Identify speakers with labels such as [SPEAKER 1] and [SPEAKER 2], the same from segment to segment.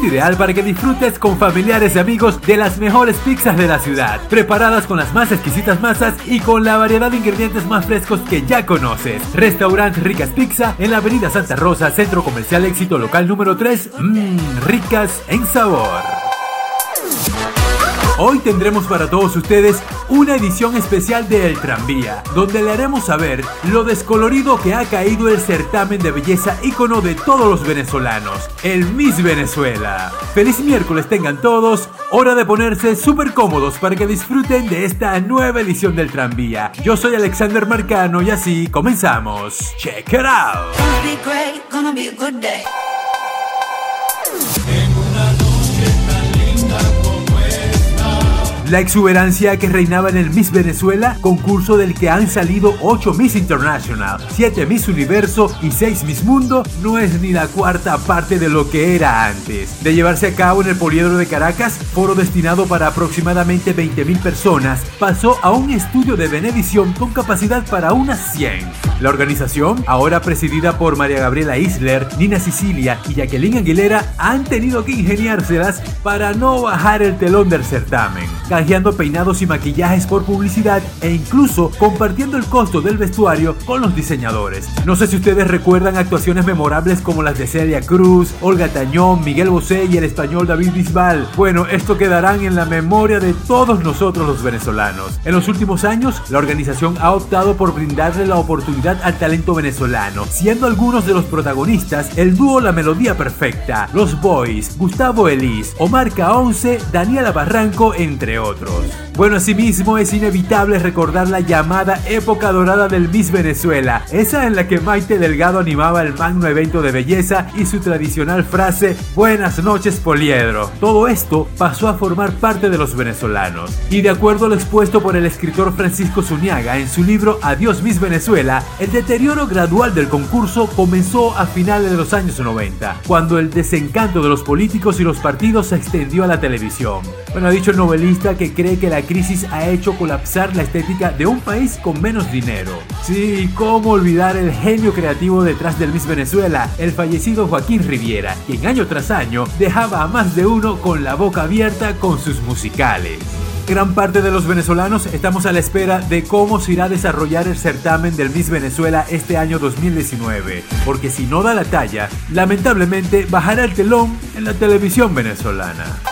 [SPEAKER 1] ideal para que disfrutes con familiares y amigos de las mejores pizzas de la ciudad, preparadas con las más exquisitas masas y con la variedad de ingredientes más frescos que ya conoces. Restaurant Ricas Pizza en la Avenida Santa Rosa, Centro Comercial Éxito Local número 3, mmm, ricas en sabor. Hoy tendremos para todos ustedes una edición especial de El Tranvía, donde le haremos saber lo descolorido que ha caído el certamen de belleza ícono de todos los venezolanos, el Miss Venezuela. Feliz miércoles tengan todos, hora de ponerse súper cómodos para que disfruten de esta nueva edición del Tranvía. Yo soy Alexander Marcano y así comenzamos. Check it out. La exuberancia que reinaba en el Miss Venezuela, concurso del que han salido 8 Miss International, 7 Miss Universo y 6 Miss Mundo, no es ni la cuarta parte de lo que era antes. De llevarse a cabo en el Poliedro de Caracas, foro destinado para aproximadamente 20.000 personas, pasó a un estudio de Benevisión con capacidad para unas 100. La organización, ahora presidida por María Gabriela Isler, Nina Sicilia y Jacqueline Aguilera, han tenido que ingeniárselas para no bajar el telón del certamen canjeando peinados y maquillajes por publicidad e incluso compartiendo el costo del vestuario con los diseñadores. No sé si ustedes recuerdan actuaciones memorables como las de Celia Cruz, Olga Tañón, Miguel Bosé y el español David Bisbal. Bueno, esto quedarán en la memoria de todos nosotros los venezolanos. En los últimos años, la organización ha optado por brindarle la oportunidad al talento venezolano, siendo algunos de los protagonistas el dúo La Melodía Perfecta, Los Boys, Gustavo Elis, Omar K11, Daniela Barranco, entre otros. Bueno, asimismo es inevitable recordar la llamada época dorada del Miss Venezuela, esa en la que Maite Delgado animaba el magno evento de belleza y su tradicional frase Buenas noches Poliedro. Todo esto pasó a formar parte de los venezolanos. Y de acuerdo a lo expuesto por el escritor Francisco Zuniaga en su libro Adiós Miss Venezuela, el deterioro gradual del concurso comenzó a finales de los años 90, cuando el desencanto de los políticos y los partidos se extendió a la televisión. Bueno, ha dicho el novelista que cree que la crisis ha hecho colapsar la estética de un país con menos dinero. Sí, ¿cómo olvidar el genio creativo detrás del Miss Venezuela, el fallecido Joaquín Riviera, quien año tras año dejaba a más de uno con la boca abierta con sus musicales? Gran parte de los venezolanos estamos a la espera de cómo se irá a desarrollar el certamen del Miss Venezuela este año 2019, porque si no da la talla, lamentablemente bajará el telón en la televisión venezolana.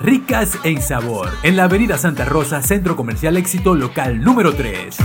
[SPEAKER 1] ricas en sabor, en la Avenida Santa Rosa, Centro Comercial Éxito local número 3.